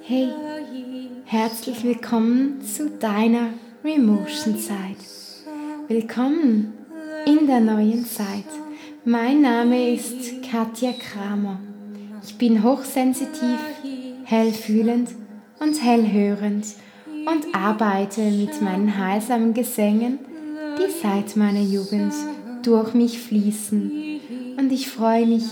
Hey, herzlich willkommen zu deiner Remotion Zeit. Willkommen in der neuen Zeit. Mein Name ist Katja Kramer. Ich bin hochsensitiv, hellfühlend und hellhörend und arbeite mit meinen heilsamen Gesängen, die seit meiner Jugend durch mich fließen. Und ich freue mich,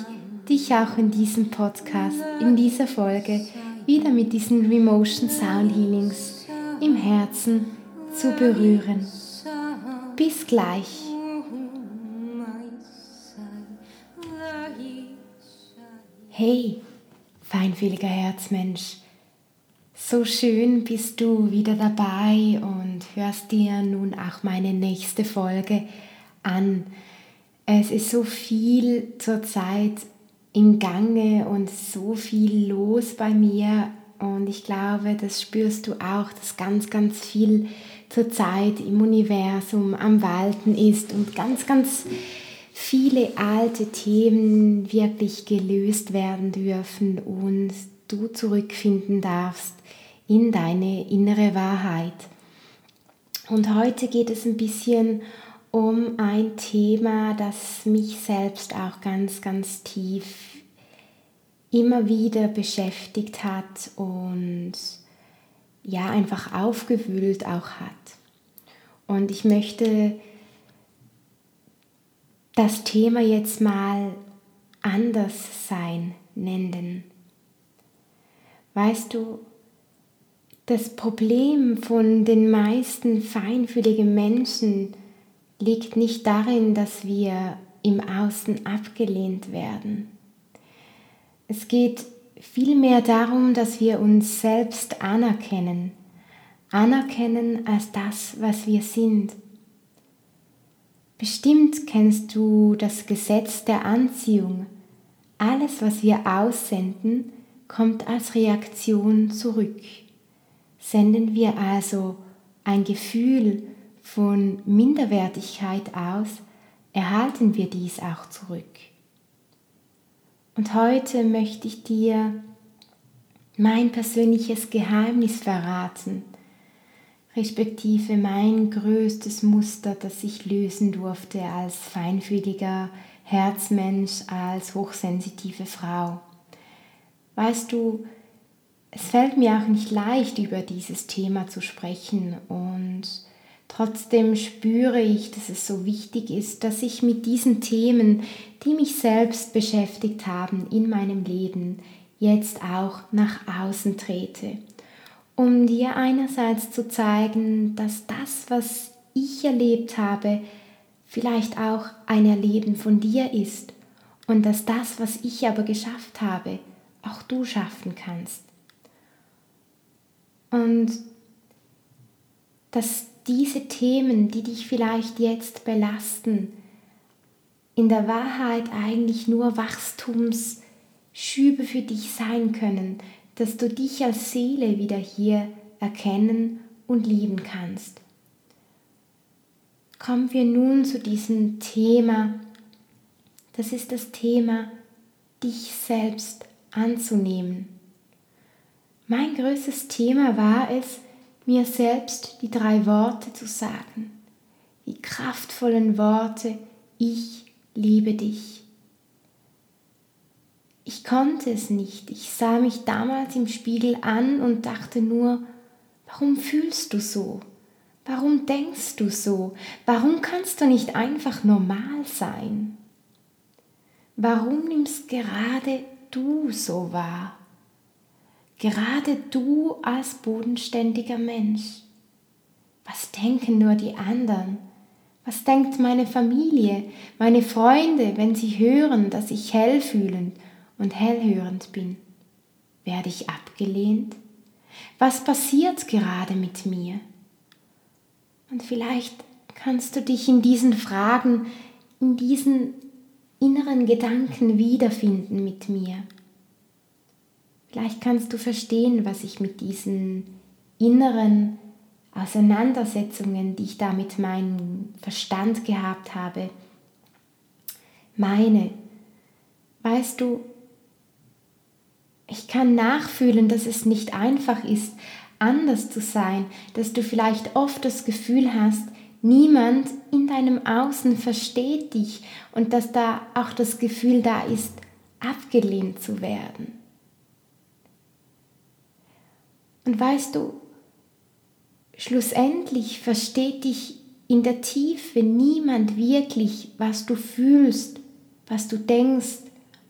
dich auch in diesem Podcast, in dieser Folge wieder mit diesen Remotion Sound Healings im Herzen zu berühren. Bis gleich. Hey, feinfühliger Herzmensch, so schön bist du wieder dabei und hörst dir nun auch meine nächste Folge an. Es ist so viel zurzeit im Gange und so viel los bei mir. Und ich glaube, das spürst du auch, dass ganz, ganz viel zurzeit im Universum am Walten ist und ganz, ganz viele alte Themen wirklich gelöst werden dürfen und du zurückfinden darfst in deine innere Wahrheit. Und heute geht es ein bisschen um ein Thema, das mich selbst auch ganz, ganz tief immer wieder beschäftigt hat und ja, einfach aufgewühlt auch hat. Und ich möchte das Thema jetzt mal anders sein nennen. Weißt du, das Problem von den meisten feinfühligen Menschen liegt nicht darin, dass wir im Außen abgelehnt werden. Es geht vielmehr darum, dass wir uns selbst anerkennen, anerkennen als das, was wir sind. Bestimmt kennst du das Gesetz der Anziehung. Alles, was wir aussenden, kommt als Reaktion zurück. Senden wir also ein Gefühl von Minderwertigkeit aus, erhalten wir dies auch zurück. Und heute möchte ich dir mein persönliches Geheimnis verraten, respektive mein größtes Muster, das ich lösen durfte als feinfühliger Herzmensch, als hochsensitive Frau. Weißt du, es fällt mir auch nicht leicht, über dieses Thema zu sprechen und Trotzdem spüre ich, dass es so wichtig ist, dass ich mit diesen Themen, die mich selbst beschäftigt haben in meinem Leben, jetzt auch nach außen trete, um dir einerseits zu zeigen, dass das, was ich erlebt habe, vielleicht auch ein Erleben von dir ist und dass das, was ich aber geschafft habe, auch du schaffen kannst. Und dass diese Themen, die dich vielleicht jetzt belasten, in der Wahrheit eigentlich nur Wachstumsschübe für dich sein können, dass du dich als Seele wieder hier erkennen und lieben kannst. Kommen wir nun zu diesem Thema. Das ist das Thema, dich selbst anzunehmen. Mein größtes Thema war es, mir selbst die drei Worte zu sagen, die kraftvollen Worte, ich liebe dich. Ich konnte es nicht. Ich sah mich damals im Spiegel an und dachte nur, warum fühlst du so? Warum denkst du so? Warum kannst du nicht einfach normal sein? Warum nimmst gerade du so wahr? Gerade du als bodenständiger Mensch. Was denken nur die anderen? Was denkt meine Familie, meine Freunde, wenn sie hören, dass ich hellfühlend und hellhörend bin? Werde ich abgelehnt? Was passiert gerade mit mir? Und vielleicht kannst du dich in diesen Fragen, in diesen inneren Gedanken wiederfinden mit mir. Vielleicht kannst du verstehen, was ich mit diesen inneren Auseinandersetzungen, die ich da mit meinem Verstand gehabt habe, meine. Weißt du, Ich kann nachfühlen, dass es nicht einfach ist, anders zu sein, dass du vielleicht oft das Gefühl hast, niemand in deinem Außen versteht dich und dass da auch das Gefühl da ist, abgelehnt zu werden. Und weißt du, schlussendlich versteht dich in der Tiefe niemand wirklich, was du fühlst, was du denkst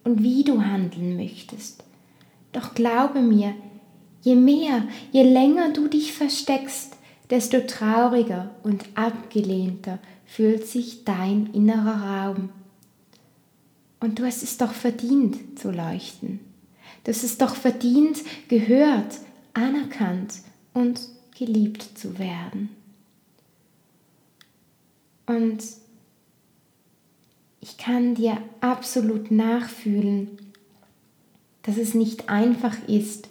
und wie du handeln möchtest. Doch glaube mir, je mehr, je länger du dich versteckst, desto trauriger und abgelehnter fühlt sich dein innerer Raum. Und du hast es doch verdient zu leuchten. Du hast es doch verdient, gehört, anerkannt und geliebt zu werden. Und ich kann dir absolut nachfühlen, dass es nicht einfach ist,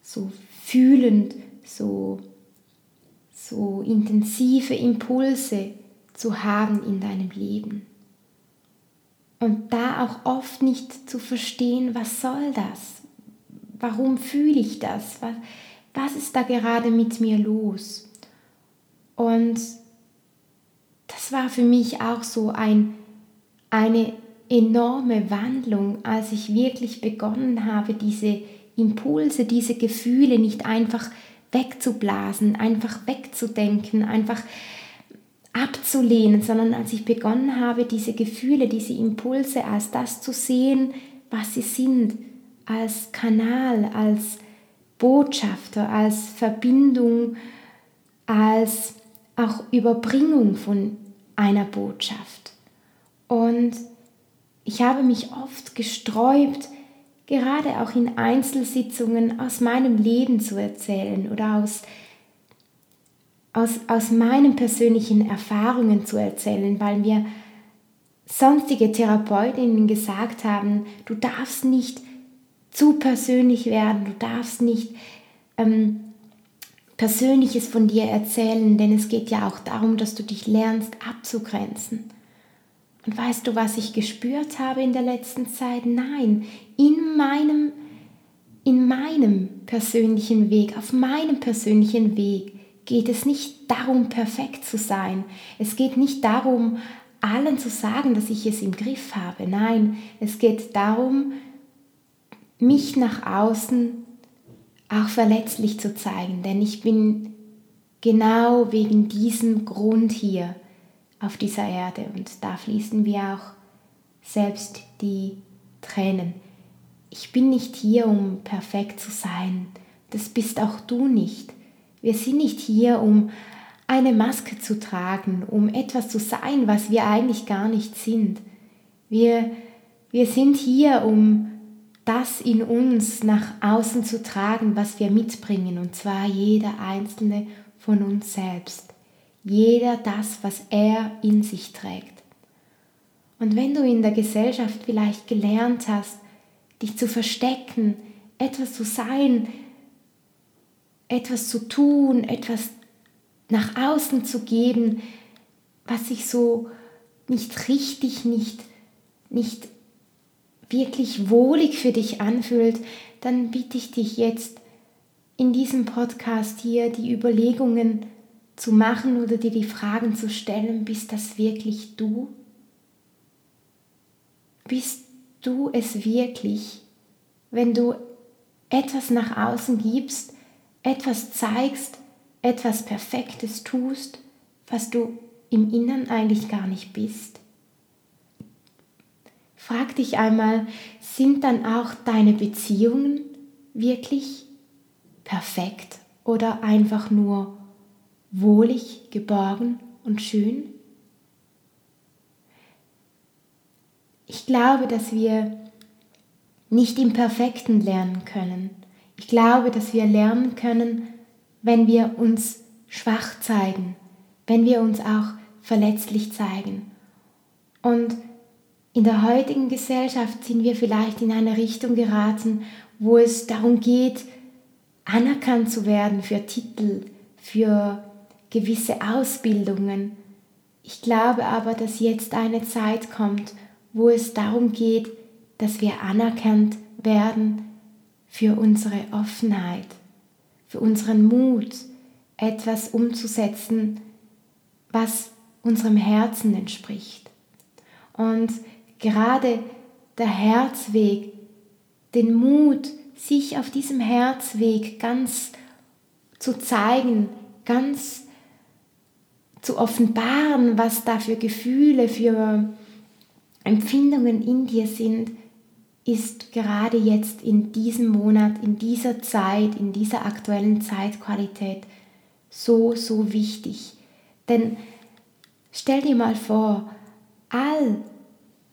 so fühlend, so, so intensive Impulse zu haben in deinem Leben. Und da auch oft nicht zu verstehen, was soll das? Warum fühle ich das? Was, was ist da gerade mit mir los? Und das war für mich auch so ein, eine enorme Wandlung, als ich wirklich begonnen habe, diese Impulse, diese Gefühle nicht einfach wegzublasen, einfach wegzudenken, einfach abzulehnen, sondern als ich begonnen habe, diese Gefühle, diese Impulse als das zu sehen, was sie sind, als Kanal, als Botschafter, als Verbindung, als auch Überbringung von einer Botschaft. Und ich habe mich oft gesträubt, gerade auch in Einzelsitzungen aus meinem Leben zu erzählen oder aus aus, aus meinen persönlichen Erfahrungen zu erzählen, weil mir sonstige Therapeutinnen gesagt haben, du darfst nicht zu persönlich werden, du darfst nicht ähm, Persönliches von dir erzählen, denn es geht ja auch darum, dass du dich lernst abzugrenzen. Und weißt du, was ich gespürt habe in der letzten Zeit? Nein, in meinem, in meinem persönlichen Weg, auf meinem persönlichen Weg geht es nicht darum, perfekt zu sein. Es geht nicht darum, allen zu sagen, dass ich es im Griff habe. Nein, es geht darum, mich nach außen auch verletzlich zu zeigen, denn ich bin genau wegen diesem Grund hier auf dieser Erde und da fließen wir auch selbst die Tränen. Ich bin nicht hier, um perfekt zu sein, das bist auch du nicht. Wir sind nicht hier, um eine Maske zu tragen, um etwas zu sein, was wir eigentlich gar nicht sind. Wir, wir sind hier, um das in uns nach außen zu tragen, was wir mitbringen, und zwar jeder einzelne von uns selbst. Jeder das, was er in sich trägt. Und wenn du in der Gesellschaft vielleicht gelernt hast, dich zu verstecken, etwas zu sein, etwas zu tun, etwas nach außen zu geben, was sich so nicht richtig, nicht, nicht wirklich wohlig für dich anfühlt, dann bitte ich dich jetzt in diesem Podcast hier die Überlegungen zu machen oder dir die Fragen zu stellen, bist das wirklich du? Bist du es wirklich, wenn du etwas nach außen gibst, etwas zeigst, etwas Perfektes tust, was du im Innern eigentlich gar nicht bist? Frag dich einmal, sind dann auch deine Beziehungen wirklich perfekt oder einfach nur wohlig, geborgen und schön? Ich glaube, dass wir nicht im Perfekten lernen können, ich glaube, dass wir lernen können, wenn wir uns schwach zeigen, wenn wir uns auch verletzlich zeigen. Und in der heutigen Gesellschaft sind wir vielleicht in eine Richtung geraten, wo es darum geht, anerkannt zu werden für Titel, für gewisse Ausbildungen. Ich glaube aber, dass jetzt eine Zeit kommt, wo es darum geht, dass wir anerkannt werden für unsere Offenheit, für unseren Mut, etwas umzusetzen, was unserem Herzen entspricht. Und gerade der Herzweg, den Mut, sich auf diesem Herzweg ganz zu zeigen, ganz zu offenbaren, was da für Gefühle, für Empfindungen in dir sind, ist gerade jetzt in diesem Monat, in dieser Zeit, in dieser aktuellen Zeitqualität so, so wichtig. Denn stell dir mal vor, all,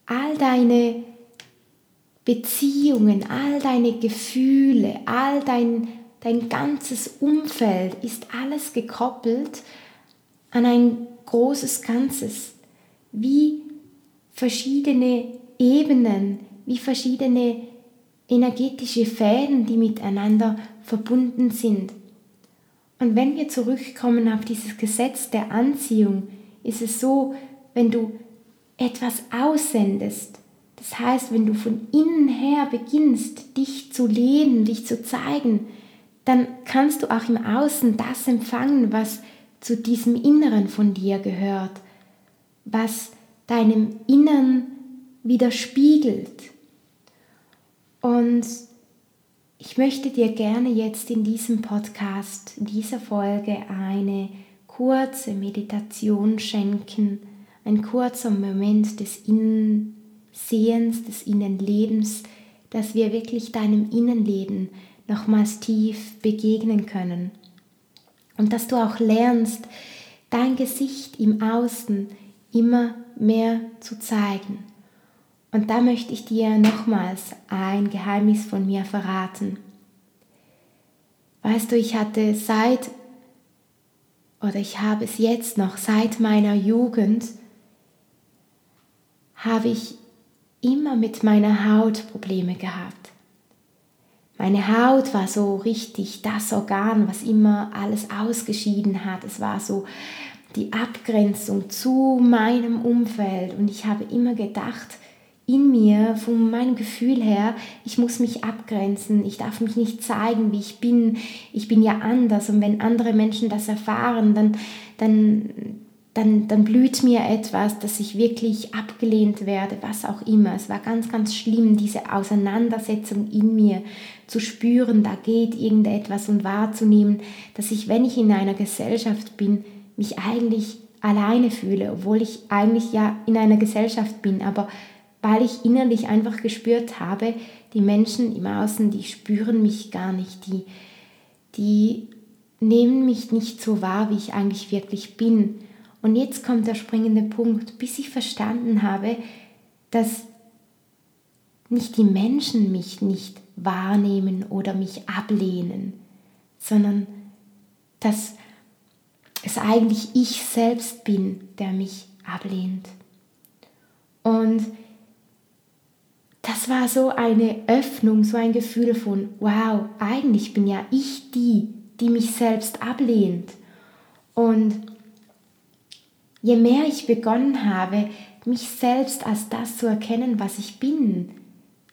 all deine Beziehungen, all deine Gefühle, all dein, dein ganzes Umfeld ist alles gekoppelt an ein großes Ganzes, wie verschiedene Ebenen, wie verschiedene energetische Fäden, die miteinander verbunden sind. Und wenn wir zurückkommen auf dieses Gesetz der Anziehung, ist es so, wenn du etwas aussendest, das heißt, wenn du von innen her beginnst, dich zu leben, dich zu zeigen, dann kannst du auch im Außen das empfangen, was zu diesem Inneren von dir gehört, was deinem Innern widerspiegelt. Und ich möchte dir gerne jetzt in diesem Podcast, in dieser Folge eine kurze Meditation schenken, ein kurzer Moment des Innensehens, des Innenlebens, dass wir wirklich deinem Innenleben nochmals tief begegnen können. Und dass du auch lernst, dein Gesicht im Außen immer mehr zu zeigen. Und da möchte ich dir nochmals ein Geheimnis von mir verraten. Weißt du, ich hatte seit, oder ich habe es jetzt noch, seit meiner Jugend, habe ich immer mit meiner Haut Probleme gehabt. Meine Haut war so richtig das Organ, was immer alles ausgeschieden hat. Es war so die Abgrenzung zu meinem Umfeld und ich habe immer gedacht, in mir, von meinem Gefühl her, ich muss mich abgrenzen, ich darf mich nicht zeigen, wie ich bin, ich bin ja anders und wenn andere Menschen das erfahren, dann, dann, dann, dann blüht mir etwas, dass ich wirklich abgelehnt werde, was auch immer. Es war ganz, ganz schlimm, diese Auseinandersetzung in mir zu spüren, da geht irgendetwas und wahrzunehmen, dass ich, wenn ich in einer Gesellschaft bin, mich eigentlich alleine fühle, obwohl ich eigentlich ja in einer Gesellschaft bin, aber weil ich innerlich einfach gespürt habe, die Menschen im Außen, die spüren mich gar nicht, die, die nehmen mich nicht so wahr, wie ich eigentlich wirklich bin. Und jetzt kommt der springende Punkt, bis ich verstanden habe, dass nicht die Menschen mich nicht wahrnehmen oder mich ablehnen, sondern dass es eigentlich ich selbst bin, der mich ablehnt. Und das war so eine Öffnung, so ein Gefühl von, wow, eigentlich bin ja ich die, die mich selbst ablehnt. Und je mehr ich begonnen habe, mich selbst als das zu erkennen, was ich bin,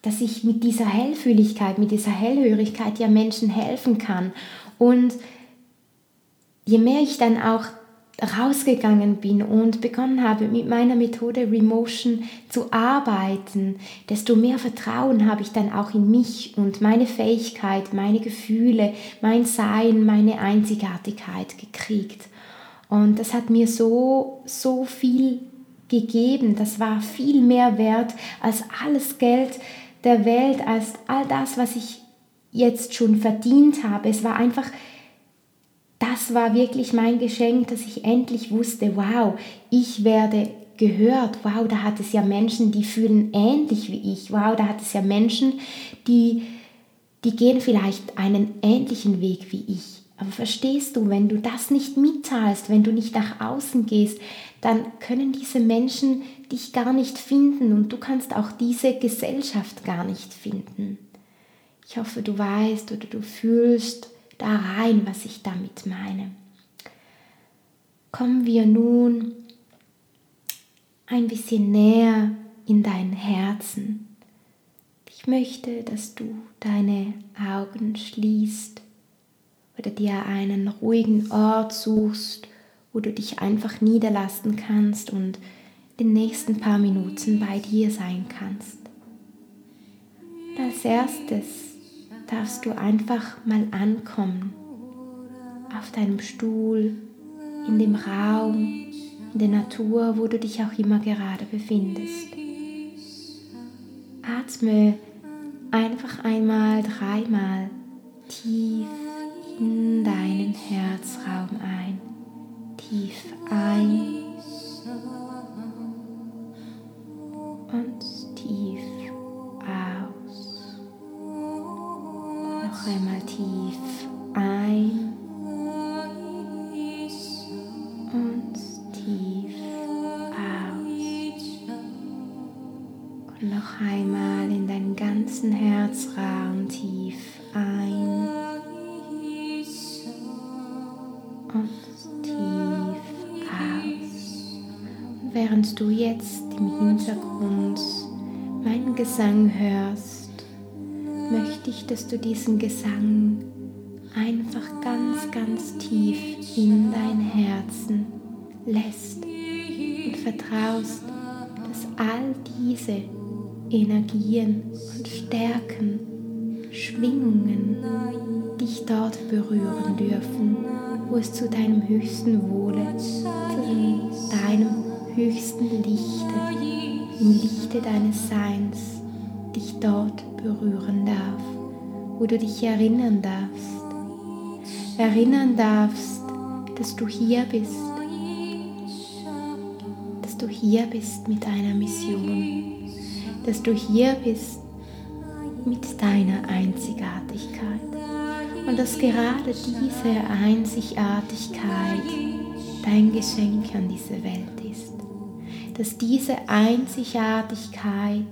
dass ich mit dieser Hellfühligkeit, mit dieser Hellhörigkeit ja Menschen helfen kann. Und je mehr ich dann auch rausgegangen bin und begonnen habe, mit meiner Methode Remotion zu arbeiten, desto mehr Vertrauen habe ich dann auch in mich und meine Fähigkeit, meine Gefühle, mein Sein, meine Einzigartigkeit gekriegt. Und das hat mir so, so viel gegeben. Das war viel mehr wert als alles Geld der Welt, als all das, was ich jetzt schon verdient habe. Es war einfach das war wirklich mein Geschenk, dass ich endlich wusste, wow, ich werde gehört. Wow, da hat es ja Menschen, die fühlen ähnlich wie ich. Wow, da hat es ja Menschen, die, die gehen vielleicht einen ähnlichen Weg wie ich. Aber verstehst du, wenn du das nicht mitteilst, wenn du nicht nach außen gehst, dann können diese Menschen dich gar nicht finden und du kannst auch diese Gesellschaft gar nicht finden. Ich hoffe, du weißt oder du fühlst, da rein, was ich damit meine. Kommen wir nun ein bisschen näher in dein Herzen. Ich möchte, dass du deine Augen schließt oder dir einen ruhigen Ort suchst, wo du dich einfach niederlassen kannst und den nächsten paar Minuten bei dir sein kannst. als erstes darfst du einfach mal ankommen auf deinem Stuhl, in dem Raum, in der Natur, wo du dich auch immer gerade befindest. Atme einfach einmal dreimal tief in deinen Herzraum ein. Tief ein und tief aus. Noch einmal tief ein im Hintergrund meinen Gesang hörst, möchte ich, dass du diesen Gesang einfach ganz, ganz tief in dein Herzen lässt und vertraust, dass all diese Energien und Stärken, Schwingungen dich dort berühren dürfen, wo es zu deinem höchsten Wohle, zu deinem höchsten Lichte, im Lichte deines Seins dich dort berühren darf, wo du dich erinnern darfst, erinnern darfst, dass du hier bist, dass du hier bist mit deiner Mission, dass du hier bist mit deiner Einzigartigkeit. Und dass gerade diese Einzigartigkeit dein Geschenk an diese Welt dass diese Einzigartigkeit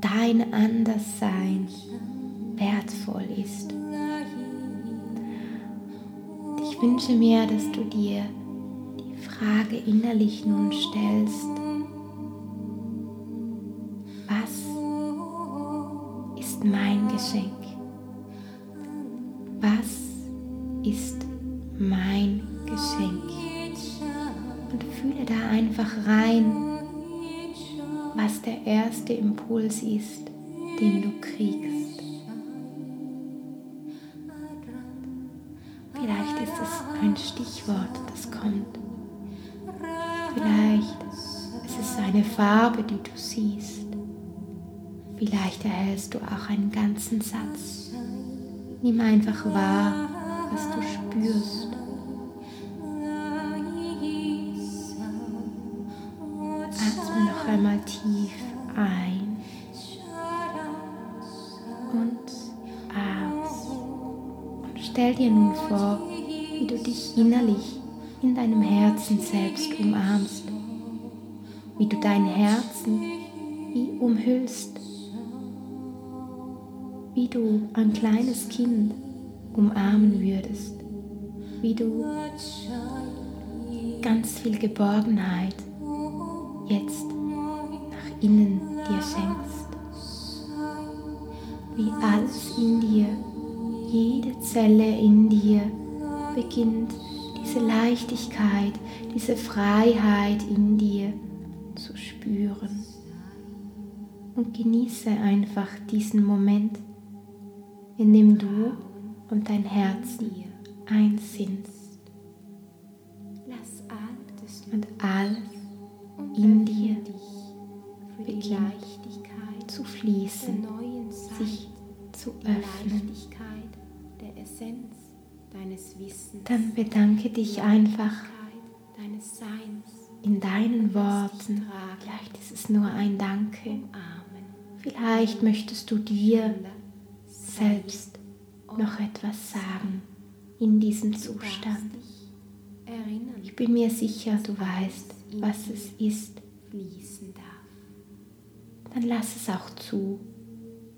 dein Anderssein wertvoll ist ich wünsche mir, dass du dir die Frage innerlich nun stellst, was ist mein Geschenk? Rein, was der erste Impuls ist, den du kriegst. ein Stichwort, das kommt. Vielleicht ist es eine Farbe, die du siehst. Vielleicht erhältst du auch einen ganzen Satz. Nimm einfach wahr, was du spürst. Stell dir nun vor, wie du dich innerlich in deinem Herzen selbst umarmst, wie du dein Herzen wie umhüllst, wie du ein kleines Kind umarmen würdest, wie du ganz viel Geborgenheit jetzt nach innen Zelle in dir, beginnt diese Leichtigkeit, diese Freiheit in dir zu spüren. Und genieße einfach diesen Moment, in dem du und dein Herz eins sind. Und alles in dir beginnt zu fließen, sich zu öffnen dann bedanke dich einfach deines Seins in deinen Worten. Vielleicht ist es nur ein Danke. Vielleicht möchtest du dir selbst noch etwas sagen in diesem Zustand. Ich bin mir sicher, du weißt, was es ist. Dann lass es auch zu.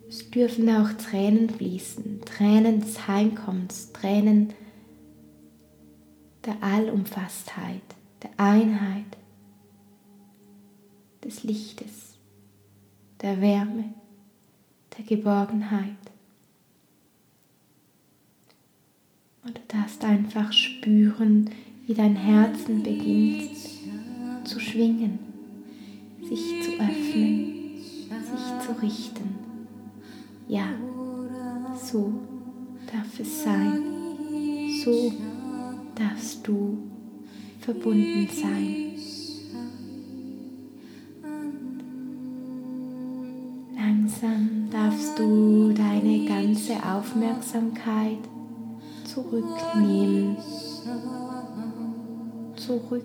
Es dürfen auch Tränen fließen, Tränen des Heimkommens, Tränen der Allumfasstheit, der Einheit, des Lichtes, der Wärme, der Geborgenheit. Und du darfst einfach spüren, wie dein Herzen beginnt zu schwingen, sich zu öffnen, sich zu richten. Ja, so darf es sein. So darfst du verbunden sein. Langsam darfst du deine ganze Aufmerksamkeit zurücknehmen, zurück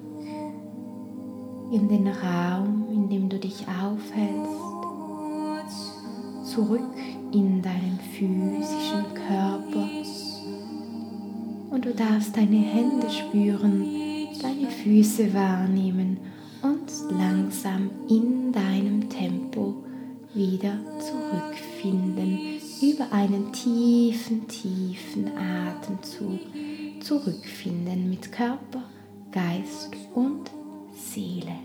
in den Raum, in dem du dich aufhältst, zurück in deinen physischen Körper. Und du darfst deine Hände spüren, deine Füße wahrnehmen und langsam in deinem Tempo wieder zurückfinden über einen tiefen, tiefen Atemzug zurückfinden mit Körper, Geist und Seele.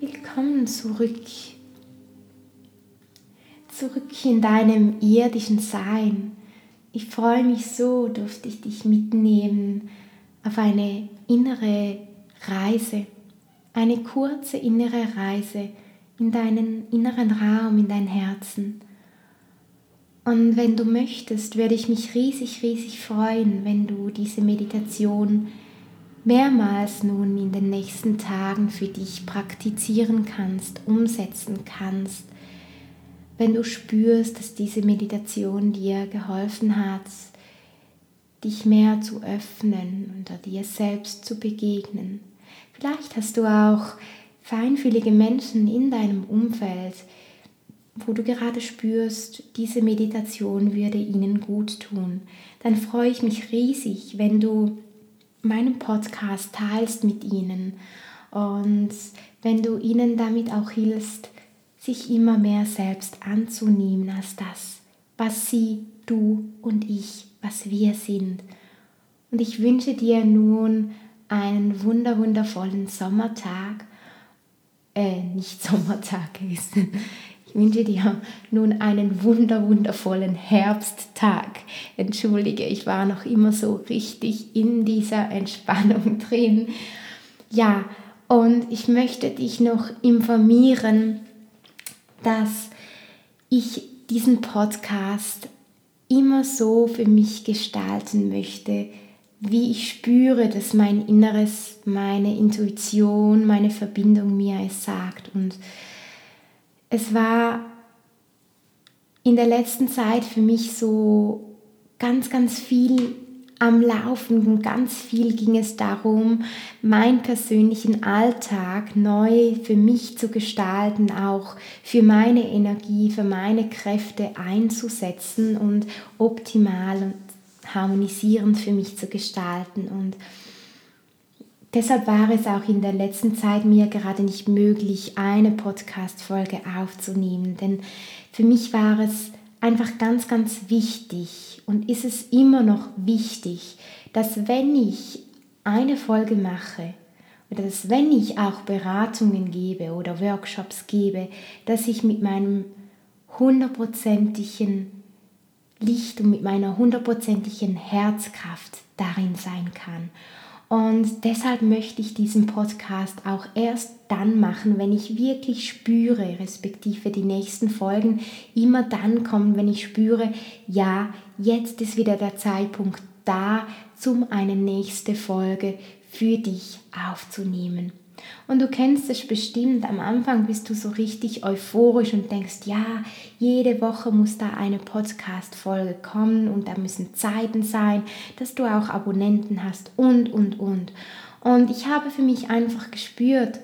Willkommen zurück zurück in deinem irdischen Sein. Ich freue mich so, durfte ich dich mitnehmen auf eine innere Reise, eine kurze innere Reise in deinen inneren Raum, in dein Herzen. Und wenn du möchtest, würde ich mich riesig, riesig freuen, wenn du diese Meditation mehrmals nun in den nächsten Tagen für dich praktizieren kannst, umsetzen kannst wenn du spürst, dass diese Meditation dir geholfen hat, dich mehr zu öffnen und dir selbst zu begegnen. Vielleicht hast du auch feinfühlige Menschen in deinem Umfeld, wo du gerade spürst, diese Meditation würde ihnen gut tun. Dann freue ich mich riesig, wenn du meinen Podcast teilst mit ihnen und wenn du ihnen damit auch hilfst, sich immer mehr selbst anzunehmen als das, was sie, du und ich, was wir sind. Und ich wünsche dir nun einen wunder wundervollen Sommertag, äh, nicht Sommertag ist. Ich wünsche dir nun einen wunder wundervollen Herbsttag. Entschuldige, ich war noch immer so richtig in dieser Entspannung drin. Ja, und ich möchte dich noch informieren, dass ich diesen Podcast immer so für mich gestalten möchte, wie ich spüre, dass mein Inneres, meine Intuition, meine Verbindung mir es sagt. Und es war in der letzten Zeit für mich so ganz, ganz viel am Laufenden. Ganz viel ging es darum, meinen persönlichen Alltag neu für mich zu gestalten, auch für meine Energie, für meine Kräfte einzusetzen und optimal und harmonisierend für mich zu gestalten. Und deshalb war es auch in der letzten Zeit mir gerade nicht möglich, eine Podcast-Folge aufzunehmen, denn für mich war es einfach ganz, ganz wichtig und ist es immer noch wichtig, dass wenn ich eine Folge mache oder dass wenn ich auch Beratungen gebe oder Workshops gebe, dass ich mit meinem hundertprozentigen Licht und mit meiner hundertprozentigen Herzkraft darin sein kann. Und deshalb möchte ich diesen Podcast auch erst dann machen, wenn ich wirklich spüre, respektive die nächsten Folgen immer dann kommen, wenn ich spüre, ja, jetzt ist wieder der Zeitpunkt da, um eine nächste Folge für dich aufzunehmen. Und du kennst es bestimmt, am Anfang bist du so richtig euphorisch und denkst, ja, jede Woche muss da eine Podcast-Folge kommen und da müssen Zeiten sein, dass du auch Abonnenten hast und, und, und. Und ich habe für mich einfach gespürt,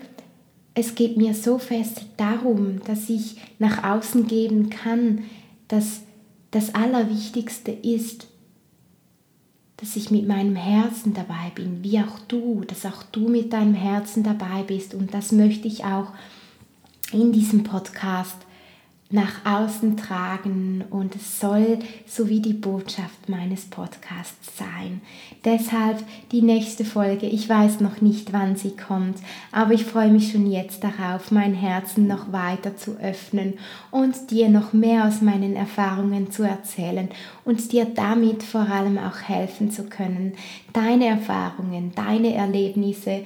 es geht mir so fest darum, dass ich nach außen geben kann, dass das Allerwichtigste ist, dass ich mit meinem Herzen dabei bin, wie auch du, dass auch du mit deinem Herzen dabei bist. Und das möchte ich auch in diesem Podcast nach außen tragen und es soll so wie die Botschaft meines Podcasts sein. Deshalb die nächste Folge. Ich weiß noch nicht, wann sie kommt, aber ich freue mich schon jetzt darauf, mein Herzen noch weiter zu öffnen und dir noch mehr aus meinen Erfahrungen zu erzählen und dir damit vor allem auch helfen zu können, deine Erfahrungen, deine Erlebnisse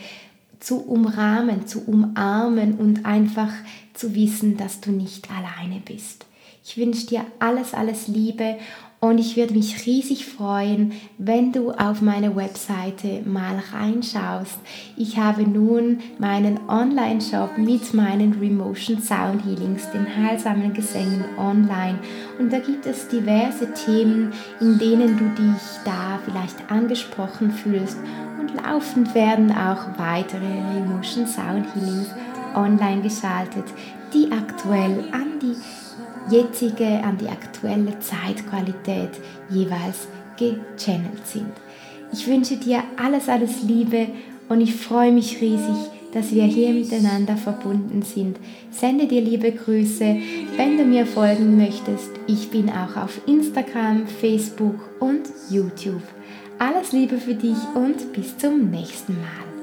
zu umrahmen, zu umarmen und einfach zu wissen, dass du nicht alleine bist. Ich wünsche dir alles, alles Liebe und ich würde mich riesig freuen, wenn du auf meine Webseite mal reinschaust. Ich habe nun meinen Online-Shop mit meinen Remotion Sound Healings, den heilsamen Gesängen online. Und da gibt es diverse Themen, in denen du dich da vielleicht angesprochen fühlst. Und laufend werden auch weitere Remotion Sound Healings online geschaltet, die aktuell an die jetzige, an die aktuelle Zeitqualität jeweils gechannelt sind. Ich wünsche dir alles, alles Liebe und ich freue mich riesig, dass wir hier miteinander verbunden sind. Sende dir liebe Grüße, wenn du mir folgen möchtest. Ich bin auch auf Instagram, Facebook und YouTube. Alles Liebe für dich und bis zum nächsten Mal.